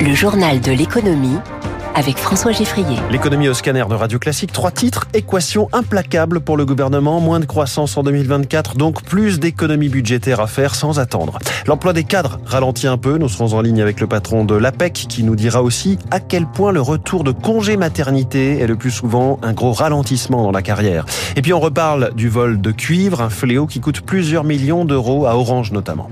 Le journal de l'économie avec François Geffrier. L'économie au scanner de Radio Classique, trois titres, équation implacable pour le gouvernement, moins de croissance en 2024, donc plus d'économies budgétaires à faire sans attendre. L'emploi des cadres ralentit un peu, nous serons en ligne avec le patron de l'APEC qui nous dira aussi à quel point le retour de congé maternité est le plus souvent un gros ralentissement dans la carrière. Et puis on reparle du vol de cuivre, un fléau qui coûte plusieurs millions d'euros à Orange notamment.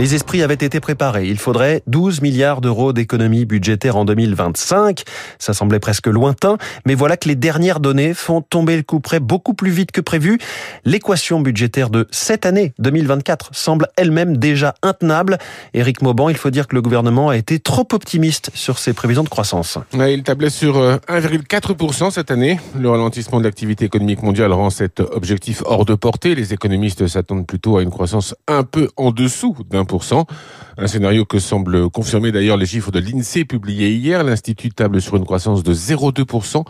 Les esprits avaient été préparés. Il faudrait 12 milliards d'euros d'économies budgétaires en 2025. Ça semblait presque lointain, mais voilà que les dernières données font tomber le coup près beaucoup plus vite que prévu. L'équation budgétaire de cette année 2024 semble elle-même déjà intenable. Éric Mauban, il faut dire que le gouvernement a été trop optimiste sur ses prévisions de croissance. il tablait sur 1,4% euh, cette année. Le ralentissement de l'activité économique mondiale rend cet objectif hors de portée. Les économistes s'attendent plutôt à une croissance un peu en dessous d'un un scénario que semble confirmer d'ailleurs les chiffres de l'INSEE publiés hier. L'Institut table sur une croissance de 0,2%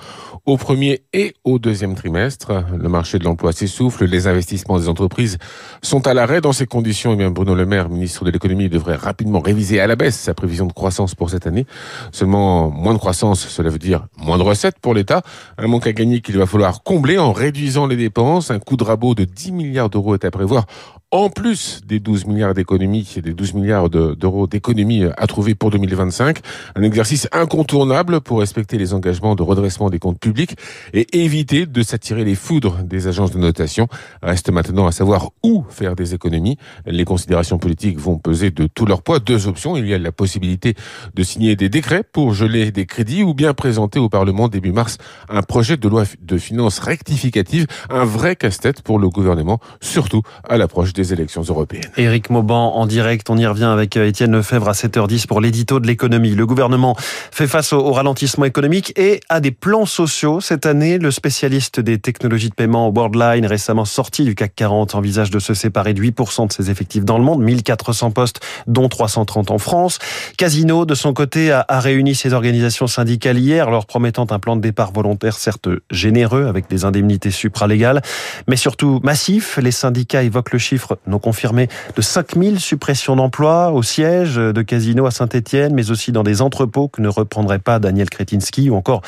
au premier et au deuxième trimestre. Le marché de l'emploi s'essouffle, les investissements des entreprises sont à l'arrêt. Dans ces conditions, eh bien Bruno Le Maire, ministre de l'économie, devrait rapidement réviser à la baisse sa prévision de croissance pour cette année. Seulement moins de croissance, cela veut dire moins de recettes pour l'État. Un manque à gagner qu'il va falloir combler en réduisant les dépenses. Un coup de rabot de 10 milliards d'euros est à prévoir en plus des 12 milliards d'économies et des 12 milliards d'euros d'économies à trouver pour 2025. Un exercice incontournable pour respecter les engagements de redressement des comptes publics et éviter de s'attirer les foudres des agences de notation. Reste maintenant à savoir où faire des économies. Les considérations politiques vont peser de tout leur poids. Deux options. Il y a la possibilité de signer des décrets pour geler des crédits ou bien présenter au Parlement début mars un projet de loi de finances rectificative. Un vrai casse-tête pour le gouvernement, surtout à l'approche des élections européennes. Éric Mauban en direct, on y revient avec euh, Étienne Lefebvre à 7h10 pour l'édito de l'économie. Le gouvernement fait face au ralentissement économique et a des plans sociaux. Cette année, le spécialiste des technologies de paiement Worldline, récemment sorti du CAC 40, envisage de se séparer de 8% de ses effectifs dans le monde, 1400 postes, dont 330 en France. Casino, de son côté, a, réuni ses organisations syndicales hier, leur promettant un plan de départ volontaire, certes généreux, avec des indemnités supralégales, mais surtout massif. Les syndicats évoquent le chiffre non confirmé de 5000 suppressions d'emplois au siège de Casino à Saint-Etienne, mais aussi dans des entrepôts que ne reprendrait pas Daniel Kretinsky, ou encore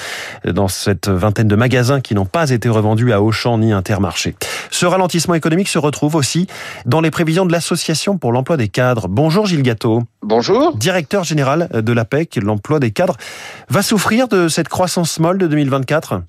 dans cette vingtaine de magasins qui n'ont pas été revendus à Auchan ni Intermarché. Ce ralentissement économique se retrouve aussi dans les prévisions de l'Association pour l'emploi des cadres. Bonjour Gilles Gâteau. Bonjour. Directeur général de l'APEC, l'emploi des cadres, va souffrir de cette croissance molle de 2024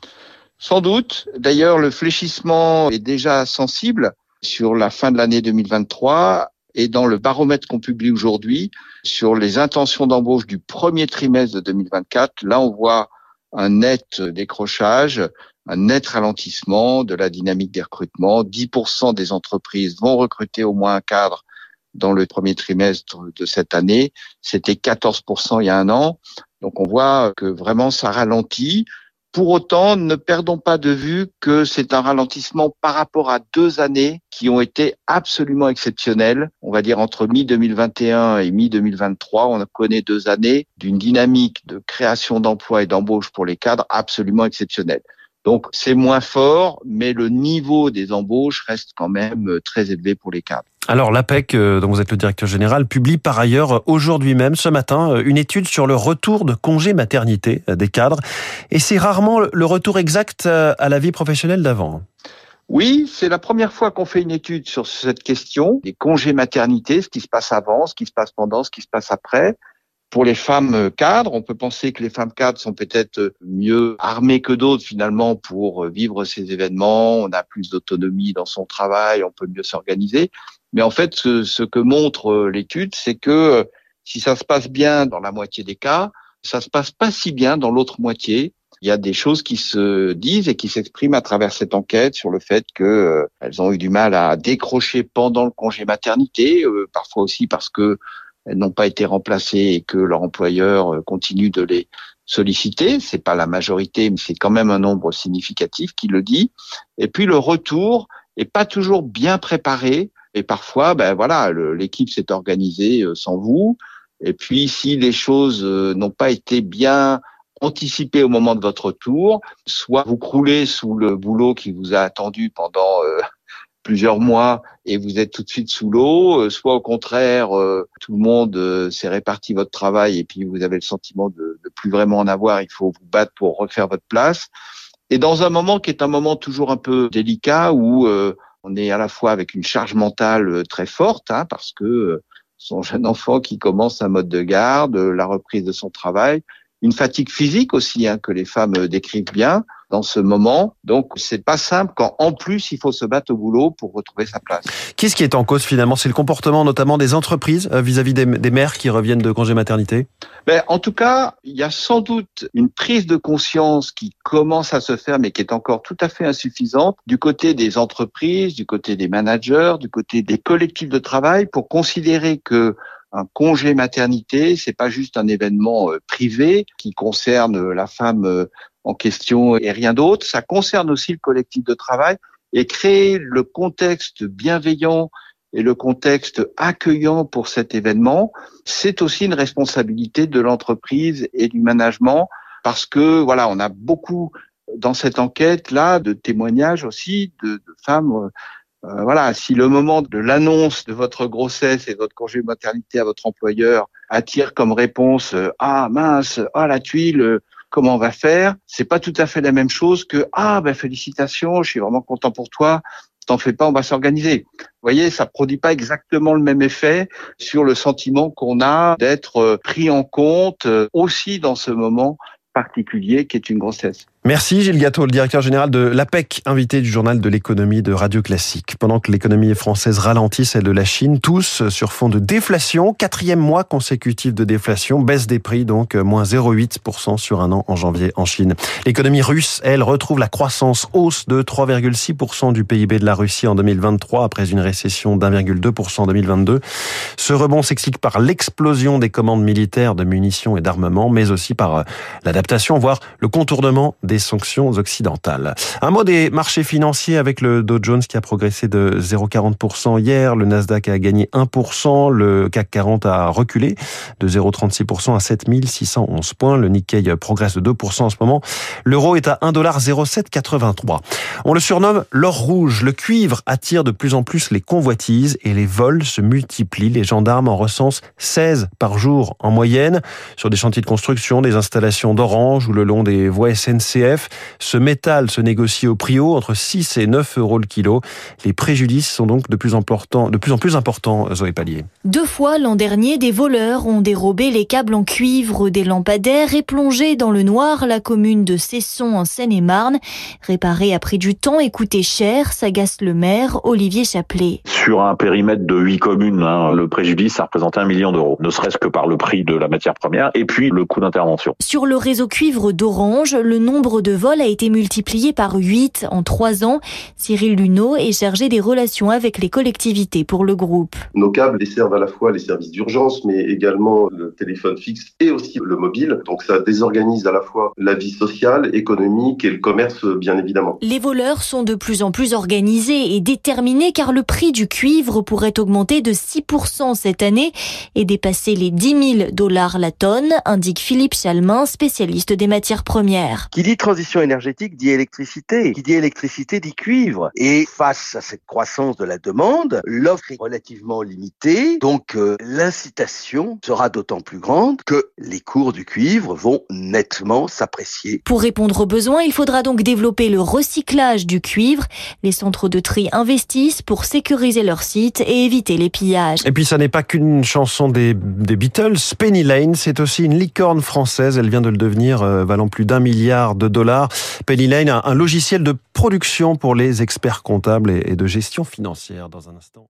sans doute. D'ailleurs, le fléchissement est déjà sensible sur la fin de l'année 2023 et dans le baromètre qu'on publie aujourd'hui sur les intentions d'embauche du premier trimestre de 2024. Là, on voit un net décrochage, un net ralentissement de la dynamique des recrutements. 10% des entreprises vont recruter au moins un cadre dans le premier trimestre de cette année. C'était 14% il y a un an. Donc on voit que vraiment ça ralentit. Pour autant, ne perdons pas de vue que c'est un ralentissement par rapport à deux années qui ont été absolument exceptionnelles. On va dire entre mi-2021 et mi-2023, on connaît deux années d'une dynamique de création d'emplois et d'embauche pour les cadres absolument exceptionnelle. Donc c'est moins fort, mais le niveau des embauches reste quand même très élevé pour les cadres. Alors l'APEC, euh, dont vous êtes le directeur général, publie par ailleurs aujourd'hui même, ce matin, euh, une étude sur le retour de congé maternité des cadres. Et c'est rarement le retour exact à la vie professionnelle d'avant. Oui, c'est la première fois qu'on fait une étude sur cette question, les congés maternité, ce qui se passe avant, ce qui se passe pendant, ce qui se passe après. Pour les femmes cadres, on peut penser que les femmes cadres sont peut-être mieux armées que d'autres finalement pour vivre ces événements. On a plus d'autonomie dans son travail, on peut mieux s'organiser. Mais en fait, ce, que montre l'étude, c'est que si ça se passe bien dans la moitié des cas, ça se passe pas si bien dans l'autre moitié. Il y a des choses qui se disent et qui s'expriment à travers cette enquête sur le fait qu'elles ont eu du mal à décrocher pendant le congé maternité, euh, parfois aussi parce que elles n'ont pas été remplacées et que leur employeur euh, continue de les solliciter. C'est pas la majorité, mais c'est quand même un nombre significatif qui le dit. Et puis le retour est pas toujours bien préparé. Et parfois, ben voilà, l'équipe s'est organisée euh, sans vous. Et puis, si les choses euh, n'ont pas été bien anticipées au moment de votre retour, soit vous croulez sous le boulot qui vous a attendu pendant plusieurs mois et vous êtes tout de suite sous l'eau, euh, soit au contraire, tout le monde s'est réparti votre travail et puis vous avez le sentiment de, de plus vraiment en avoir, il faut vous battre pour refaire votre place. Et dans un moment qui est un moment toujours un peu délicat où on est à la fois avec une charge mentale très forte, hein, parce que son jeune enfant qui commence un mode de garde, la reprise de son travail, une fatigue physique aussi hein, que les femmes décrivent bien dans ce moment. Donc c'est pas simple quand en plus il faut se battre au boulot pour retrouver sa place. Qu'est-ce qui est en cause finalement? C'est le comportement notamment des entreprises euh, vis-à-vis des, mères qui reviennent de congé maternité? Ben, En tout cas, il y a sans doute une prise de conscience qui commence à se faire mais qui est encore tout à fait insuffisante du côté des entreprises, du côté des managers, du côté des collectifs de travail pour considérer que un congé maternité, c'est pas juste un événement euh, privé qui concerne euh, la femme euh, en question et rien d'autre. Ça concerne aussi le collectif de travail et créer le contexte bienveillant et le contexte accueillant pour cet événement, c'est aussi une responsabilité de l'entreprise et du management parce que voilà, on a beaucoup dans cette enquête là de témoignages aussi de, de femmes euh, voilà, si le moment de l'annonce de votre grossesse et de votre congé maternité à votre employeur attire comme réponse euh, ah mince, ah la tuile, euh, comment on va faire? C'est pas tout à fait la même chose que ah ben félicitations, je suis vraiment content pour toi. T'en fais pas, on va s'organiser. Vous voyez, ça produit pas exactement le même effet sur le sentiment qu'on a d'être pris en compte aussi dans ce moment particulier qui est une grossesse. Merci Gilles Gâteau, le directeur général de l'APEC, invité du journal de l'économie de Radio Classique. Pendant que l'économie française ralentit celle de la Chine, tous sur fond de déflation, quatrième mois consécutif de déflation, baisse des prix donc moins 0,8% sur un an en janvier en Chine. L'économie russe, elle, retrouve la croissance hausse de 3,6% du PIB de la Russie en 2023 après une récession d'1,2% en 2022. Ce rebond s'explique par l'explosion des commandes militaires de munitions et d'armement, mais aussi par euh, l'adaptation, voire le contournement des sanctions occidentales. Un mot des marchés financiers avec le Dow Jones qui a progressé de 0,40% hier, le Nasdaq a gagné 1%, le CAC 40 a reculé de 0,36% à 7611 points, le Nikkei progresse de 2% en ce moment, l'euro est à 1,0783. On le surnomme l'or rouge, le cuivre attire de plus en plus les convoitises et les vols se multiplient, les gendarmes en recensent 16 par jour en moyenne. Sur des chantiers de construction, des installations d'Orange ou le long des voies SNC ce métal se négocie au prix haut entre 6 et 9 euros le kilo. Les préjudices sont donc de plus, importants, de plus en plus importants, Zoé Pallier. Deux fois l'an dernier, des voleurs ont dérobé les câbles en cuivre des lampadaires et plongé dans le noir la commune de Cesson en Seine-et-Marne. Réparé a pris du temps et coûté cher, s'agace le maire Olivier Chaplet. Sur un périmètre de 8 communes, hein, le préjudice, ça représentait un million d'euros, ne serait-ce que par le prix de la matière première et puis le coût d'intervention. Sur le réseau cuivre d'Orange, le nombre de vol a été multiplié par 8 en 3 ans. Cyril Luneau est chargé des relations avec les collectivités pour le groupe. Nos câbles desservent à la fois les services d'urgence, mais également le téléphone fixe et aussi le mobile. Donc ça désorganise à la fois la vie sociale, économique et le commerce, bien évidemment. Les voleurs sont de plus en plus organisés et déterminés car le prix du cuivre pourrait augmenter de 6% cette année et dépasser les 10 000 dollars la tonne, indique Philippe Chalmin, spécialiste des matières premières. Qui dit transition énergétique dit électricité. Qui dit électricité dit cuivre. Et face à cette croissance de la demande, l'offre est relativement limitée. Donc euh, l'incitation sera d'autant plus grande que les cours du cuivre vont nettement s'apprécier. Pour répondre aux besoins, il faudra donc développer le recyclage du cuivre. Les centres de tri investissent pour sécuriser leur site et éviter les pillages. Et puis ça n'est pas qu'une chanson des, des Beatles. Penny Lane, c'est aussi une licorne française. Elle vient de le devenir, euh, valant plus d'un milliard de dollars. Penny Lane, un logiciel de production pour les experts comptables et de gestion financière dans un instant.